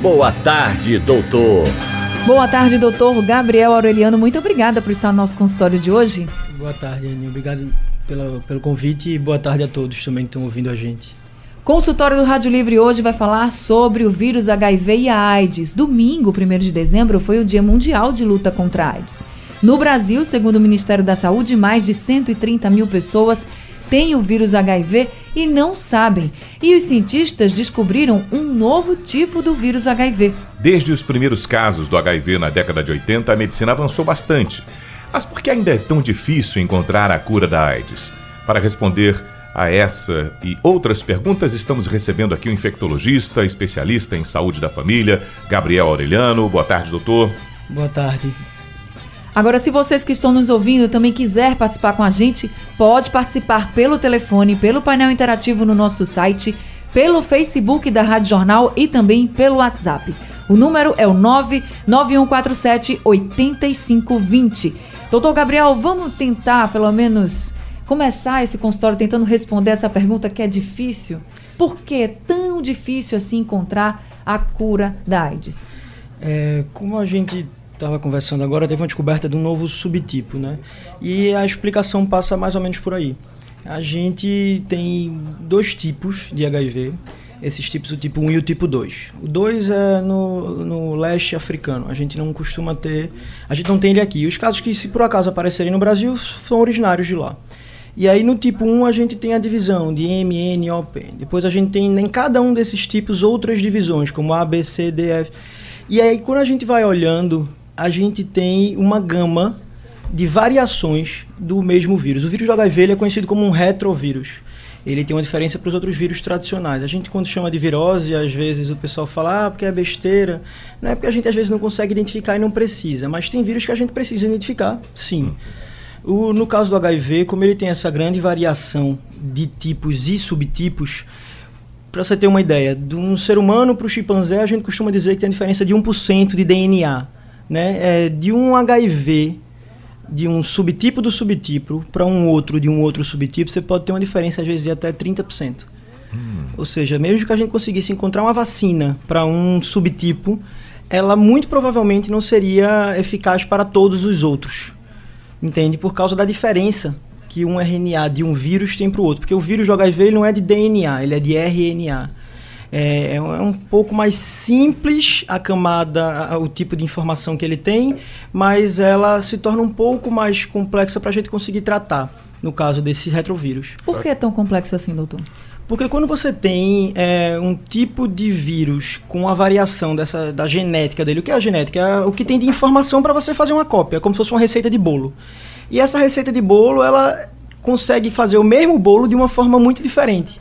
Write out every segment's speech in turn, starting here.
Boa tarde, doutor. Boa tarde, doutor Gabriel Aureliano. Muito obrigada por estar no nosso consultório de hoje. Boa tarde, Aninha. Obrigado pela, pelo convite e boa tarde a todos também que estão ouvindo a gente. Consultório do Rádio Livre hoje vai falar sobre o vírus HIV e a AIDS. Domingo, 1 de dezembro, foi o Dia Mundial de Luta contra a AIDS. No Brasil, segundo o Ministério da Saúde, mais de 130 mil pessoas têm o vírus HIV e não sabem. E os cientistas descobriram um novo tipo do vírus HIV. Desde os primeiros casos do HIV na década de 80, a medicina avançou bastante. Mas por que ainda é tão difícil encontrar a cura da AIDS? Para responder a essa e outras perguntas, estamos recebendo aqui o infectologista, especialista em saúde da família, Gabriel Aureliano. Boa tarde, doutor. Boa tarde. Agora, se vocês que estão nos ouvindo também quiser participar com a gente, pode participar pelo telefone, pelo painel interativo no nosso site, pelo Facebook da Rádio Jornal e também pelo WhatsApp. O número é o 99147 8520. Doutor Gabriel, vamos tentar pelo menos começar esse consultório tentando responder essa pergunta que é difícil. Por que é tão difícil assim encontrar a cura da AIDS? É, como a gente estava conversando agora, teve uma descoberta de um novo subtipo, né? E a explicação passa mais ou menos por aí. A gente tem dois tipos de HIV, esses tipos, o tipo 1 e o tipo 2. O 2 é no, no leste africano, a gente não costuma ter, a gente não tem ele aqui. Os casos que, se por acaso aparecerem no Brasil, são originários de lá. E aí no tipo 1 a gente tem a divisão de M, N, O, P. Depois a gente tem em cada um desses tipos outras divisões, como A, B, C, D, F. E aí quando a gente vai olhando, a gente tem uma gama de variações do mesmo vírus. O vírus do HIV é conhecido como um retrovírus. Ele tem uma diferença para os outros vírus tradicionais. A gente, quando chama de virose, às vezes o pessoal fala, ah, porque é besteira. Não é porque a gente às vezes não consegue identificar e não precisa. Mas tem vírus que a gente precisa identificar, sim. O, no caso do HIV, como ele tem essa grande variação de tipos e subtipos, para você ter uma ideia, de um ser humano para o chimpanzé, a gente costuma dizer que tem a diferença de 1% de DNA. Né? É, de um HIV, de um subtipo do subtipo, para um outro de um outro subtipo, você pode ter uma diferença, às vezes, de até 30%. Hum. Ou seja, mesmo que a gente conseguisse encontrar uma vacina para um subtipo, ela muito provavelmente não seria eficaz para todos os outros entende? Por causa da diferença que um RNA de um vírus tem para o outro. Porque o vírus do HIV ele não é de DNA, ele é de RNA. É, é, um é pouco mais simples a camada, o tipo de informação que ele tem, mas ela se torna um pouco mais complexa para a gente conseguir tratar, no caso desse retrovírus. Por que é tão complexo assim, doutor? Porque quando você tem é, um tipo de vírus com a variação dessa, da genética dele, o que é a genética? É o que tem de informação para você fazer uma cópia, é como se fosse uma receita de bolo. E essa receita de bolo, ela consegue fazer o mesmo bolo de uma forma muito diferente.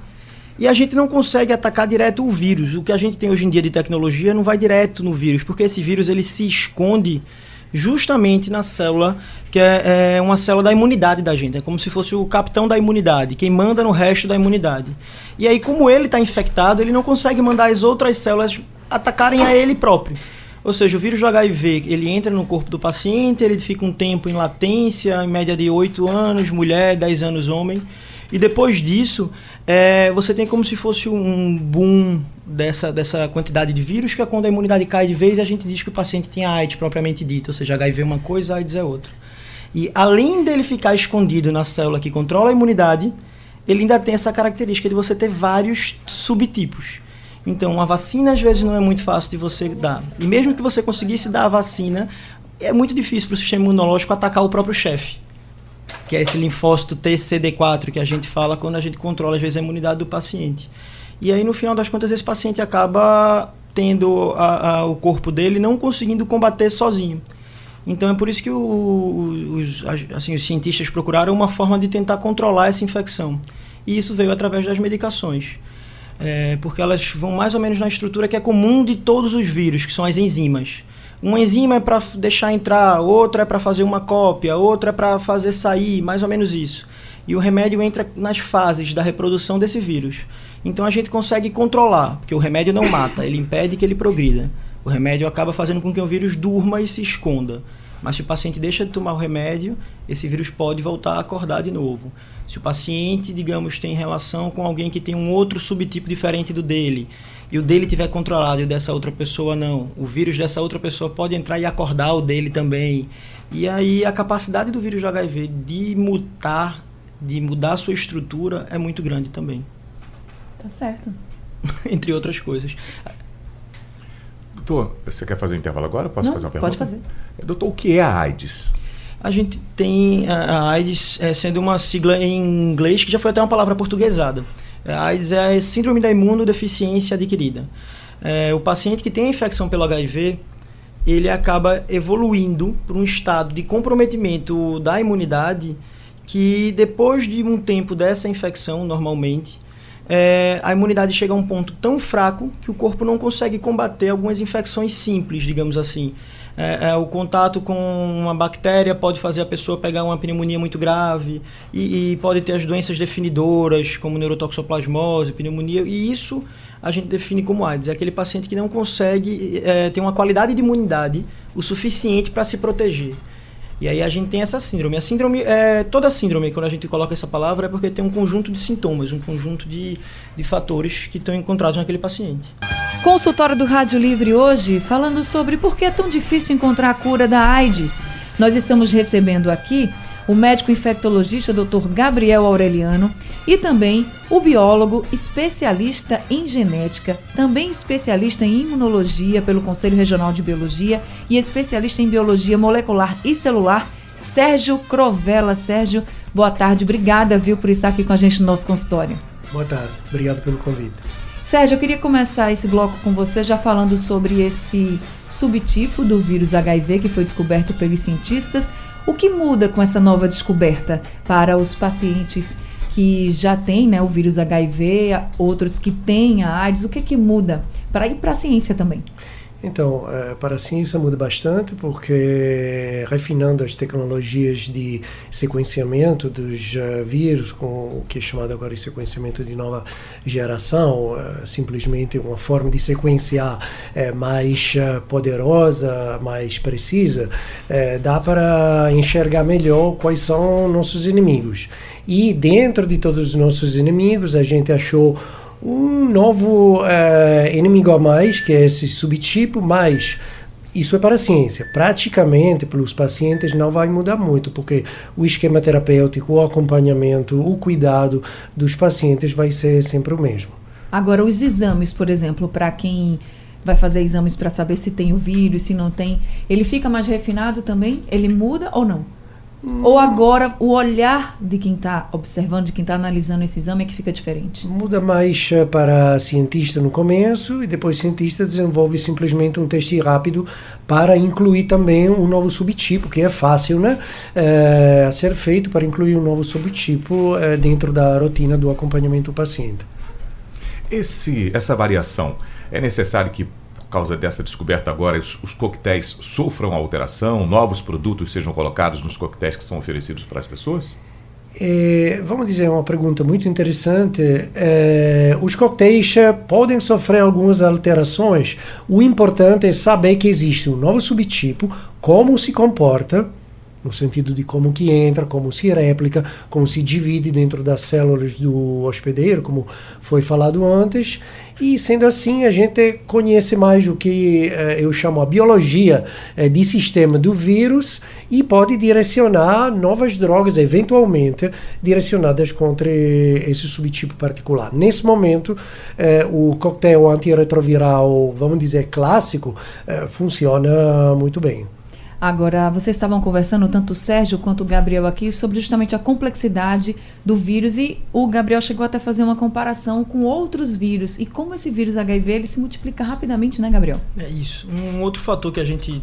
E a gente não consegue atacar direto o vírus. O que a gente tem hoje em dia de tecnologia não vai direto no vírus, porque esse vírus ele se esconde justamente na célula que é, é, uma célula da imunidade da gente. É como se fosse o capitão da imunidade, quem manda no resto da imunidade. E aí, como ele está infectado, ele não consegue mandar as outras células atacarem a ele próprio. Ou seja, o vírus do HIV, ele entra no corpo do paciente, ele fica um tempo em latência, em média de 8 anos, mulher, 10 anos homem. E depois disso, é, você tem como se fosse um boom dessa, dessa quantidade de vírus, que é quando a imunidade cai de vez a gente diz que o paciente tem AIDS propriamente dita, ou seja, HIV é uma coisa, AIDS é outra. E além dele ficar escondido na célula que controla a imunidade, ele ainda tem essa característica de você ter vários subtipos. Então, uma vacina às vezes não é muito fácil de você dar. E mesmo que você conseguisse dar a vacina, é muito difícil para o sistema imunológico atacar o próprio chefe que é esse linfócito TCD4 que a gente fala quando a gente controla às vezes a imunidade do paciente. E aí no final das contas esse paciente acaba tendo a, a, o corpo dele não conseguindo combater sozinho. Então é por isso que o, os, assim, os cientistas procuraram uma forma de tentar controlar essa infecção. E isso veio através das medicações. É, porque elas vão mais ou menos na estrutura que é comum de todos os vírus, que são as enzimas. Uma enzima é para deixar entrar, outra é para fazer uma cópia, outra é para fazer sair, mais ou menos isso. E o remédio entra nas fases da reprodução desse vírus. Então a gente consegue controlar, porque o remédio não mata, ele impede que ele progrida. O remédio acaba fazendo com que o vírus durma e se esconda. Mas se o paciente deixa de tomar o remédio, esse vírus pode voltar a acordar de novo. Se o paciente, digamos, tem relação com alguém que tem um outro subtipo diferente do dele, e o dele tiver controlado e o dessa outra pessoa não, o vírus dessa outra pessoa pode entrar e acordar o dele também. E aí a capacidade do vírus do HIV de mutar, de mudar a sua estrutura é muito grande também. Tá certo. Entre outras coisas. Doutor, você quer fazer um intervalo agora? Posso Não, fazer uma pergunta? pode fazer. Doutor, o que é a AIDS? A gente tem a a AIDS é, sendo uma sigla em inglês que já foi até uma palavra portuguesada. A AIDS é a síndrome da imunodeficiência adquirida. É, o paciente que tem a infecção pelo HIV, ele acaba evoluindo para um estado de comprometimento da imunidade que depois de um tempo dessa infecção, normalmente, é, a imunidade chega a um ponto tão fraco que o corpo não consegue combater algumas infecções simples, digamos assim. É, é, o contato com uma bactéria pode fazer a pessoa pegar uma pneumonia muito grave e, e pode ter as doenças definidoras, como neurotoxoplasmose, pneumonia, e isso a gente define como AIDS. É aquele paciente que não consegue é, ter uma qualidade de imunidade o suficiente para se proteger. E aí a gente tem essa síndrome. A síndrome, é, toda síndrome, quando a gente coloca essa palavra, é porque tem um conjunto de sintomas, um conjunto de, de fatores que estão encontrados naquele paciente. Consultório do Rádio Livre hoje, falando sobre por que é tão difícil encontrar a cura da AIDS. Nós estamos recebendo aqui o médico infectologista Dr. Gabriel Aureliano e também o biólogo especialista em genética, também especialista em imunologia pelo Conselho Regional de Biologia e especialista em biologia molecular e celular, Sérgio Crovella. Sérgio, boa tarde, obrigada, viu, por estar aqui com a gente no nosso consultório. Boa tarde, obrigado pelo convite. Sérgio, eu queria começar esse bloco com você já falando sobre esse subtipo do vírus HIV que foi descoberto pelos cientistas. O que muda com essa nova descoberta para os pacientes que já têm né, o vírus HIV, outros que têm a AIDS? O que, que muda para ir para a ciência também? Então, eh, para a ciência muda bastante porque refinando as tecnologias de sequenciamento dos uh, vírus, com o que é chamado agora de sequenciamento de nova geração, uh, simplesmente uma forma de sequenciar mais poderosa, mais precisa, dá para enxergar melhor quais são nossos inimigos. E dentro de todos os nossos inimigos, a gente achou um novo uh, inimigo a mais, que é esse subtipo, mas isso é para a ciência. Praticamente, para os pacientes, não vai mudar muito, porque o esquema terapêutico, o acompanhamento, o cuidado dos pacientes vai ser sempre o mesmo. Agora, os exames, por exemplo, para quem vai fazer exames para saber se tem o vírus, se não tem, ele fica mais refinado também? Ele muda ou não? Ou agora o olhar de quem está observando, de quem está analisando esse exame é que fica diferente? Muda mais uh, para cientista no começo e depois cientista desenvolve simplesmente um teste rápido para incluir também um novo subtipo, que é fácil né, uh, a ser feito para incluir um novo subtipo uh, dentro da rotina do acompanhamento do paciente. Esse, essa variação, é necessário que causa dessa descoberta agora, os, os coquetéis sofram alteração, novos produtos sejam colocados nos coquetéis que são oferecidos para as pessoas? É, vamos dizer, uma pergunta muito interessante. É, os coquetéis podem sofrer algumas alterações. O importante é saber que existe um novo subtipo, como se comporta, no sentido de como que entra, como se réplica, como se divide dentro das células do hospedeiro, como foi falado antes. E sendo assim, a gente conhece mais o que eh, eu chamo a biologia eh, de sistema do vírus e pode direcionar novas drogas, eventualmente direcionadas contra esse subtipo particular. Nesse momento, eh, o coquetel antirretroviral, vamos dizer, clássico, funciona muito bem. Agora, vocês estavam conversando, tanto o Sérgio quanto o Gabriel aqui, sobre justamente a complexidade do vírus e o Gabriel chegou até a fazer uma comparação com outros vírus e como esse vírus HIV ele se multiplica rapidamente, né, Gabriel? É isso. Um outro fator que a gente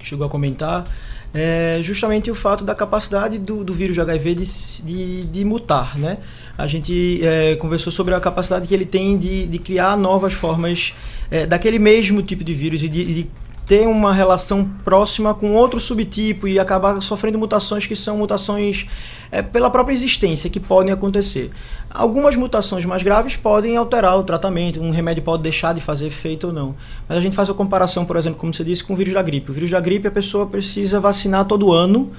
chegou a comentar é justamente o fato da capacidade do, do vírus HIV de, de, de mutar, né? A gente é, conversou sobre a capacidade que ele tem de, de criar novas formas é, daquele mesmo tipo de vírus e de, de ter uma relação próxima com outro subtipo e acabar sofrendo mutações que são mutações é, pela própria existência que podem acontecer. Algumas mutações mais graves podem alterar o tratamento, um remédio pode deixar de fazer efeito ou não. Mas a gente faz a comparação, por exemplo, como você disse, com o vírus da gripe. O vírus da gripe a pessoa precisa vacinar todo ano,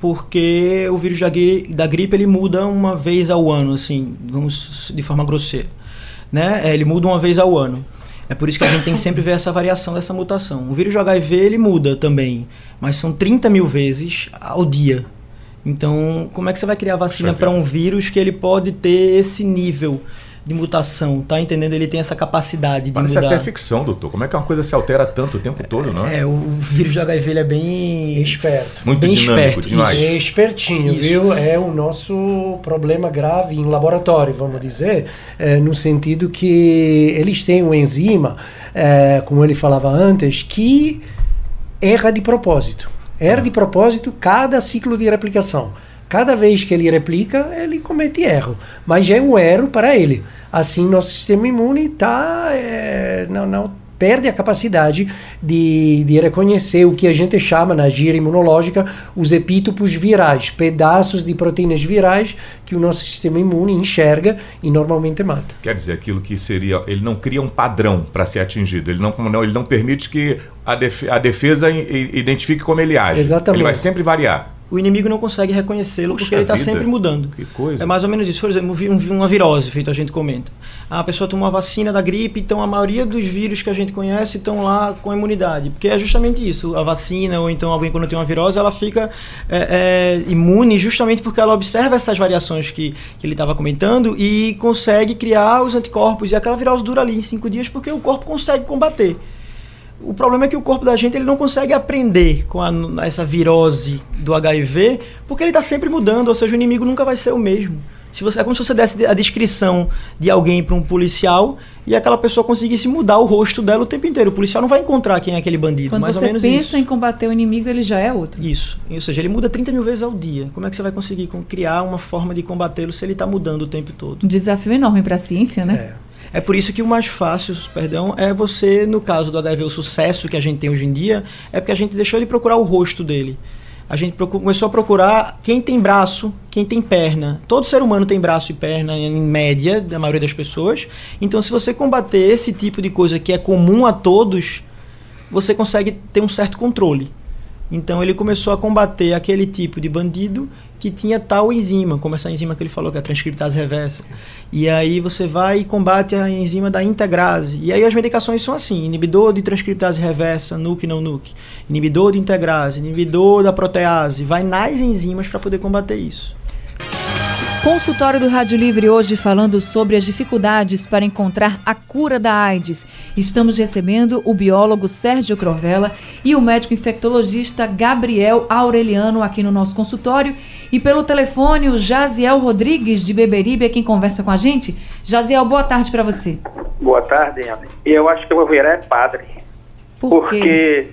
porque o vírus da, da gripe ele muda uma vez ao ano, assim, vamos de forma grosseira. Né? É, ele muda uma vez ao ano. É por isso que a gente tem que sempre ver essa variação dessa mutação. O vírus do HIV ele muda também, mas são 30 mil vezes ao dia. Então, como é que você vai criar vacina para um vírus que ele pode ter esse nível de mutação, tá entendendo? Ele tem essa capacidade de Parece mudar. até ficção, doutor. Como é que uma coisa se altera tanto o tempo todo, não é? É, o vírus do HIV ele é bem esperto. Muito bem dinâmico, esperto. demais. É espertinho, Isso. viu? É o nosso problema grave em laboratório, vamos dizer, é, no sentido que eles têm uma enzima, é, como ele falava antes, que erra de propósito. Erra de propósito cada ciclo de replicação. Cada vez que ele replica, ele comete erro. Mas é um erro para ele. Assim, nosso sistema imune tá, é, não, não perde a capacidade de, de reconhecer o que a gente chama na gira imunológica os epítopos virais, pedaços de proteínas virais que o nosso sistema imune enxerga e normalmente mata. Quer dizer, aquilo que seria, ele não cria um padrão para ser atingido, ele não, não, ele não permite que a, def, a defesa identifique como ele age. Exatamente. Ele vai sempre variar o inimigo não consegue reconhecê-lo porque ele está sempre mudando. Que coisa. É mais ou menos isso. Por exemplo, uma virose, feito a gente comenta. Ah, a pessoa tomou a vacina da gripe, então a maioria dos vírus que a gente conhece estão lá com a imunidade. Porque é justamente isso. A vacina, ou então alguém quando tem uma virose, ela fica é, é, imune justamente porque ela observa essas variações que, que ele estava comentando e consegue criar os anticorpos. E aquela virose dura ali em cinco dias porque o corpo consegue combater. O problema é que o corpo da gente ele não consegue aprender com a, essa virose do HIV, porque ele está sempre mudando, ou seja, o inimigo nunca vai ser o mesmo. Se você, é como se você desse a descrição de alguém para um policial e aquela pessoa conseguisse mudar o rosto dela o tempo inteiro. O policial não vai encontrar quem é aquele bandido. Quando mais você ou menos pensa isso. em combater o inimigo, ele já é outro. Isso. Ou seja, ele muda 30 mil vezes ao dia. Como é que você vai conseguir criar uma forma de combatê-lo se ele está mudando o tempo todo? Um desafio enorme para a ciência, né? É. É por isso que o mais fácil, perdão, é você, no caso do HIV, o sucesso que a gente tem hoje em dia, é porque a gente deixou de procurar o rosto dele. A gente começou a procurar quem tem braço, quem tem perna. Todo ser humano tem braço e perna, em média, da maioria das pessoas. Então, se você combater esse tipo de coisa que é comum a todos, você consegue ter um certo controle. Então, ele começou a combater aquele tipo de bandido que tinha tal enzima, como essa enzima que ele falou, que é a transcriptase reversa. E aí você vai e combate a enzima da integrase. E aí as medicações são assim: inibidor de transcriptase reversa, NUC não NUC, inibidor de integrase, inibidor da protease. Vai nas enzimas para poder combater isso. Consultório do Rádio Livre hoje falando sobre as dificuldades para encontrar a cura da AIDS. Estamos recebendo o biólogo Sérgio Crovella e o médico infectologista Gabriel Aureliano aqui no nosso consultório. E pelo telefone, o Jaziel Rodrigues, de Beberibe, é quem conversa com a gente. Jaziel, boa tarde para você. Boa tarde, Ana. Eu acho que eu vou virar padre. Por porque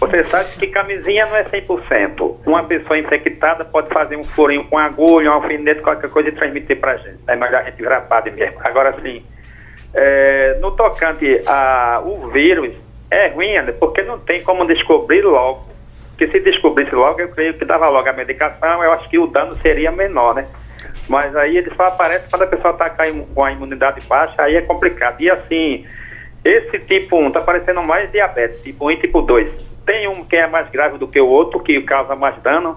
você sabe que camisinha não é 100%. Uma pessoa infectada pode fazer um furinho com agulha, um alfinete, qualquer coisa e transmitir para a gente. É melhor a gente virar padre mesmo. Agora, sim, é, no tocante ao vírus, é ruim, porque não tem como descobrir logo que se descobrisse logo, eu creio que dava logo a medicação, eu acho que o dano seria menor, né? Mas aí ele só aparece quando a pessoa está com a imunidade baixa, aí é complicado. E assim, esse tipo 1 está parecendo mais diabetes, tipo 1 e tipo 2. Tem um que é mais grave do que o outro, que causa mais dano.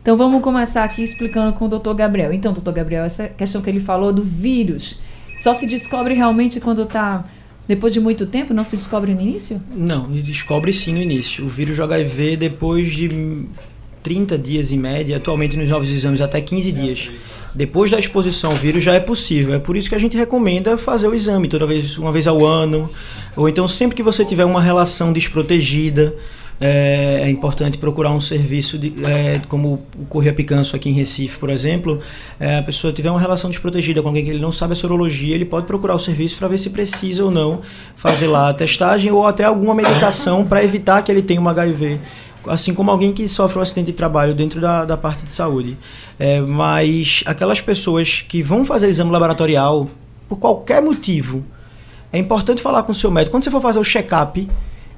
Então vamos começar aqui explicando com o doutor Gabriel. Então, doutor Gabriel, essa questão que ele falou do vírus, só se descobre realmente quando está depois de muito tempo, não se descobre no início? Não, descobre sim no início. O vírus HIV, depois de 30 dias em média, atualmente nos novos exames até 15 dias. Depois da exposição ao vírus já é possível. É por isso que a gente recomenda fazer o exame toda vez, uma vez ao ano, ou então sempre que você tiver uma relação desprotegida, é, é, importante procurar um serviço de, é, como o Correia Picanço aqui em Recife, por exemplo. É, a pessoa tiver uma relação desprotegida com alguém que ele não sabe a sorologia, ele pode procurar o serviço para ver se precisa ou não fazer lá a testagem ou até alguma medicação para evitar que ele tenha um HIV assim como alguém que sofre um acidente de trabalho dentro da, da parte de saúde. É, mas aquelas pessoas que vão fazer exame laboratorial, por qualquer motivo, é importante falar com o seu médico. Quando você for fazer o check-up,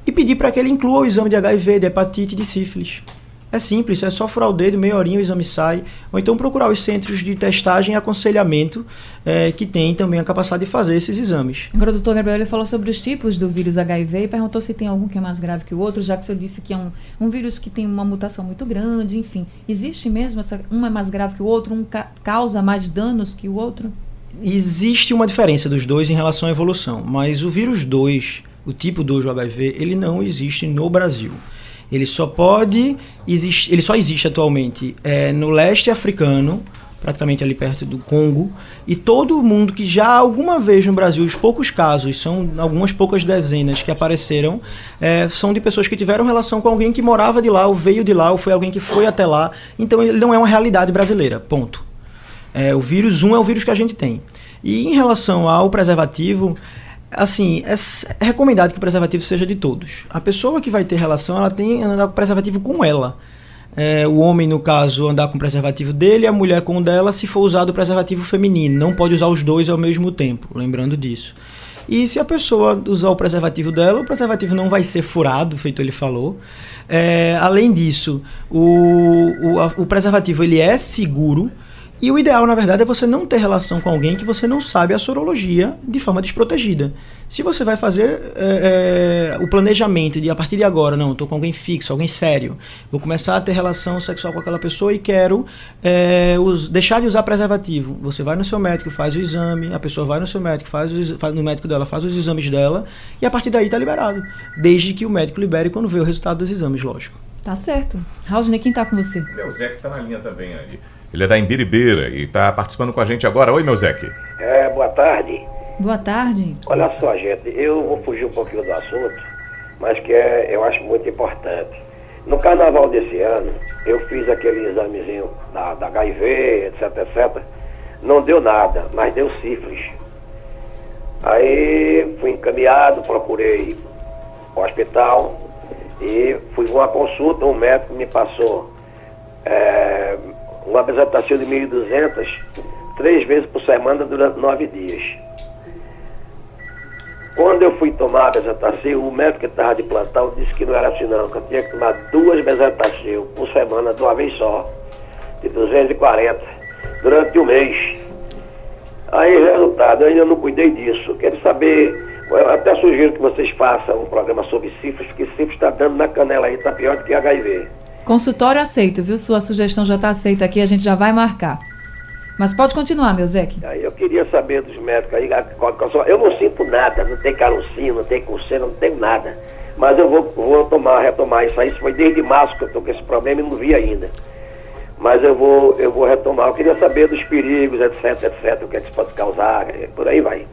e pedir para que ele inclua o exame de HIV, de hepatite e de sífilis. É simples, é só furar o dedo, meia horinha o exame sai. Ou então procurar os centros de testagem e aconselhamento é, que tem também a capacidade de fazer esses exames. Agora o doutor Gabriel ele falou sobre os tipos do vírus HIV e perguntou se tem algum que é mais grave que o outro, já que o senhor disse que é um, um vírus que tem uma mutação muito grande, enfim. Existe mesmo essa. Um é mais grave que o outro, um ca causa mais danos que o outro? Existe uma diferença dos dois em relação à evolução, mas o vírus 2, o tipo 2 do HIV, ele não existe no Brasil. Ele só pode existir, ele só existe atualmente é, no leste africano, praticamente ali perto do Congo, e todo mundo que já alguma vez no Brasil, os poucos casos, são algumas poucas dezenas que apareceram, é, são de pessoas que tiveram relação com alguém que morava de lá, ou veio de lá, ou foi alguém que foi até lá. Então ele não é uma realidade brasileira, ponto. É, o vírus 1 é o vírus que a gente tem. E em relação ao preservativo, assim, é, é recomendado que o preservativo seja de todos. A pessoa que vai ter relação, ela tem andar com preservativo com ela. É, o homem, no caso, andar com o preservativo dele, a mulher com o dela, se for usado o preservativo feminino. Não pode usar os dois ao mesmo tempo, lembrando disso. E se a pessoa usar o preservativo dela, o preservativo não vai ser furado, feito ele falou. É, além disso, o, o, a, o preservativo ele é seguro, e o ideal, na verdade, é você não ter relação com alguém que você não sabe a sorologia de forma desprotegida. Se você vai fazer é, é, o planejamento de a partir de agora, não, estou com alguém fixo, alguém sério, vou começar a ter relação sexual com aquela pessoa e quero é, os, deixar de usar preservativo. Você vai no seu médico, faz o exame, a pessoa vai no seu médico, faz, o, faz no médico dela, faz os exames dela e a partir daí está liberado. Desde que o médico libere quando vê o resultado dos exames, lógico. Tá certo. Raulney, quem está com você? Meu Zé que está na linha também ali. Ele é da Imbiribeira e está participando com a gente agora. Oi, meu Zeque. É, boa tarde. Boa tarde. Olha só, gente, eu vou fugir um pouquinho do assunto, mas que é, eu acho muito importante. No carnaval desse ano, eu fiz aquele examezinho da, da HIV, etc, etc. Não deu nada, mas deu sífilis. Aí fui encaminhado, procurei o hospital e fui uma consulta, um médico me passou é, uma apresentação de 1.200 três vezes por semana durante nove dias. Quando eu fui tomar a bezetacil, o médico que estava de plantão disse que não era assim não, que eu tinha que tomar duas bezetacil por semana de uma vez só, de 240, durante um mês. Aí, resultado, eu ainda não cuidei disso. Quero saber, eu até sugiro que vocês façam um programa sobre sífilis, porque sífilis está dando na canela aí, está pior do que HIV. Consultório aceito, viu? Sua sugestão já está aceita aqui, a gente já vai marcar. Mas pode continuar, meu Zeque. Aí eu queria saber dos médicos aí, eu não sinto nada, não tem carocinho, não tem coceira, não tenho nada. Mas eu vou, vou tomar, retomar isso aí. Isso foi desde março que eu estou com esse problema e não vi ainda. Mas eu vou, eu vou retomar. Eu queria saber dos perigos, etc, etc, o que, é que isso pode causar, por aí vai.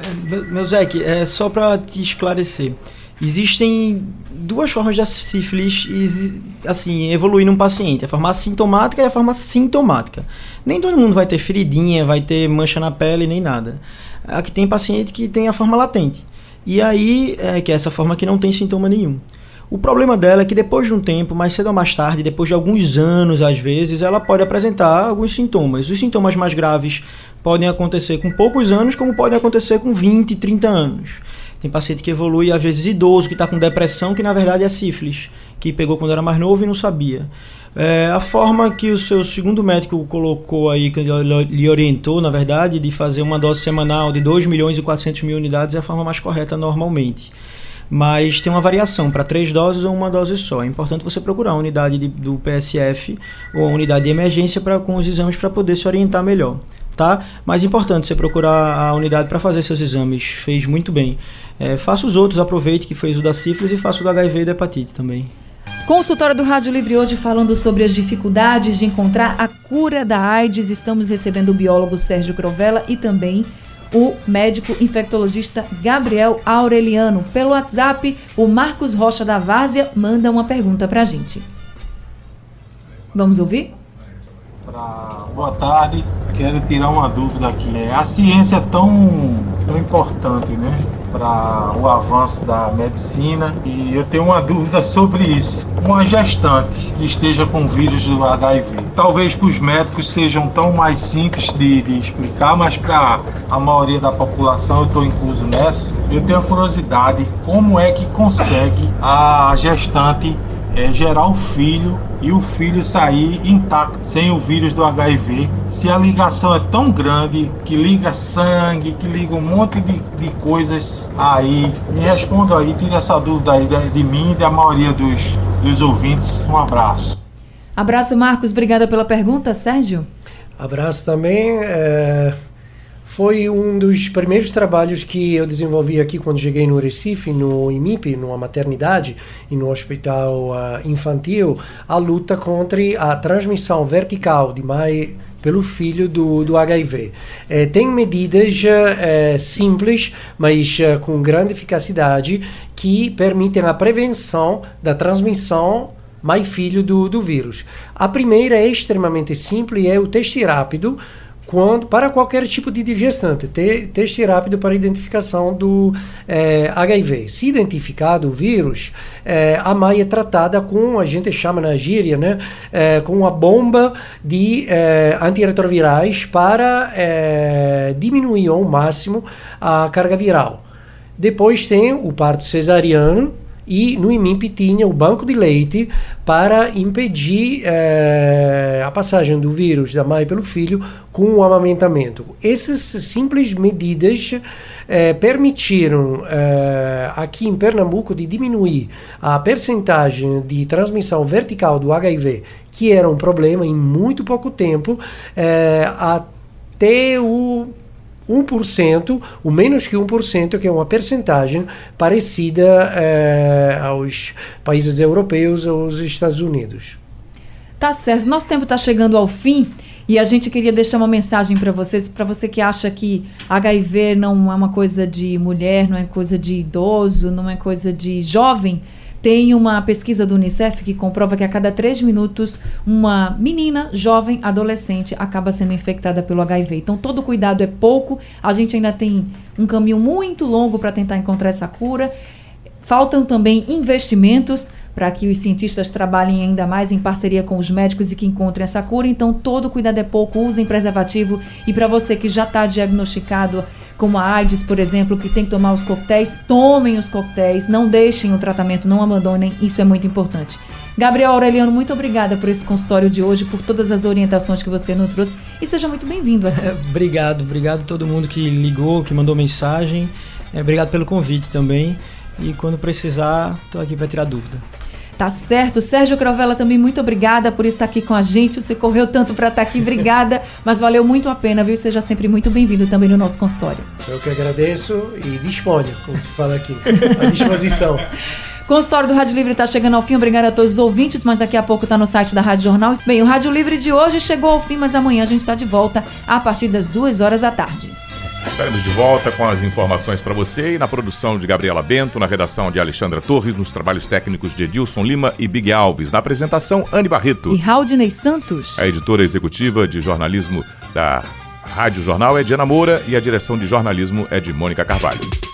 É, meu Zeque, é só para te esclarecer. Existem duas formas de sífilis assim, evoluir num paciente, a forma assintomática e a forma sintomática. Nem todo mundo vai ter feridinha, vai ter mancha na pele, nem nada. Aqui tem paciente que tem a forma latente. E aí, é, que é essa forma que não tem sintoma nenhum. O problema dela é que depois de um tempo, mais cedo ou mais tarde, depois de alguns anos às vezes, ela pode apresentar alguns sintomas. Os sintomas mais graves podem acontecer com poucos anos, como podem acontecer com 20, 30 anos. Tem paciente que evolui, às vezes idoso, que está com depressão, que na verdade é sífilis, que pegou quando era mais novo e não sabia. É, a forma que o seu segundo médico colocou aí, que lhe orientou, na verdade, de fazer uma dose semanal de 2 milhões e 400 mil unidades é a forma mais correta normalmente. Mas tem uma variação para três doses ou uma dose só. É importante você procurar a unidade de, do PSF ou a unidade de emergência pra, com os exames para poder se orientar melhor tá? Mas é importante você procurar a unidade para fazer seus exames. Fez muito bem. É, faça os outros, aproveite que fez o da sífilis e faça o do HIV e da hepatite também. Consultório do Rádio Livre hoje falando sobre as dificuldades de encontrar a cura da AIDS. Estamos recebendo o biólogo Sérgio Crovella e também o médico infectologista Gabriel Aureliano. Pelo WhatsApp, o Marcos Rocha da Várzea manda uma pergunta para a gente. Vamos ouvir? Pra... Boa tarde, quero tirar uma dúvida aqui. É, a ciência é tão tão importante, né? Para o avanço da medicina e eu tenho uma dúvida sobre isso. Uma gestante que esteja com vírus do HIV, talvez para os médicos sejam tão mais simples de, de explicar, mas para a maioria da população, eu estou incluso nessa, eu tenho a curiosidade como é que consegue a gestante é, gerar o filho e o filho sair intacto, sem o vírus do HIV. Se a ligação é tão grande, que liga sangue, que liga um monte de, de coisas aí, me responda aí, tire essa dúvida aí de, de mim e da maioria dos, dos ouvintes. Um abraço. Abraço, Marcos. Obrigada pela pergunta, Sérgio. Abraço também. É... Foi um dos primeiros trabalhos que eu desenvolvi aqui quando cheguei no Recife, no IMIP, numa maternidade e no hospital uh, infantil, a luta contra a transmissão vertical de mãe pelo filho do, do HIV. É, tem medidas é, simples, mas é, com grande eficacidade, que permitem a prevenção da transmissão mãe-filho do, do vírus. A primeira é extremamente simples, é o teste rápido, quando, para qualquer tipo de digestante, te, teste rápido para identificação do é, HIV. Se identificado o vírus, é, a mãe é tratada com, a gente chama na gíria, né, é, com uma bomba de antirretrovirais para diminuir ao máximo a carga viral. Depois tem o parto cesariano, e no IMIP tinha o banco de leite para impedir é, a passagem do vírus da mãe pelo filho com o amamentamento. Essas simples medidas é, permitiram é, aqui em Pernambuco de diminuir a percentagem de transmissão vertical do HIV, que era um problema em muito pouco tempo, até o 1%, o menos que 1%, que é uma percentagem parecida é, aos países europeus ou aos Estados Unidos. Tá certo. Nosso tempo está chegando ao fim e a gente queria deixar uma mensagem para vocês, para você que acha que HIV não é uma coisa de mulher, não é coisa de idoso, não é coisa de jovem. Tem uma pesquisa do Unicef que comprova que a cada três minutos uma menina, jovem, adolescente acaba sendo infectada pelo HIV. Então todo cuidado é pouco. A gente ainda tem um caminho muito longo para tentar encontrar essa cura. Faltam também investimentos para que os cientistas trabalhem ainda mais em parceria com os médicos e que encontrem essa cura. Então, todo cuidado é pouco, usem preservativo. E para você que já está diagnosticado como a AIDS, por exemplo, que tem que tomar os coquetéis, tomem os coquetéis, não deixem o tratamento, não abandonem, isso é muito importante. Gabriel Aureliano, muito obrigada por esse consultório de hoje, por todas as orientações que você nos trouxe e seja muito bem-vindo. obrigado, obrigado a todo mundo que ligou, que mandou mensagem. É, obrigado pelo convite também. E quando precisar, estou aqui para tirar dúvida. Tá certo. Sérgio Crovella também, muito obrigada por estar aqui com a gente. Você correu tanto para estar aqui, obrigada. mas valeu muito a pena, viu? Seja sempre muito bem-vindo também no nosso consultório. Eu que agradeço e disponho, como se fala aqui, à disposição. Consultório do Rádio Livre está chegando ao fim. Obrigada a todos os ouvintes, mas daqui a pouco está no site da Rádio Jornal. Bem, o Rádio Livre de hoje chegou ao fim, mas amanhã a gente está de volta a partir das duas horas da tarde. Estaremos de volta com as informações para você e na produção de Gabriela Bento, na redação de Alexandra Torres, nos trabalhos técnicos de Edilson Lima e Big Alves, na apresentação Anne Barreto. E Raudinei Santos. A editora executiva de jornalismo da Rádio Jornal é Diana Moura e a direção de jornalismo é de Mônica Carvalho.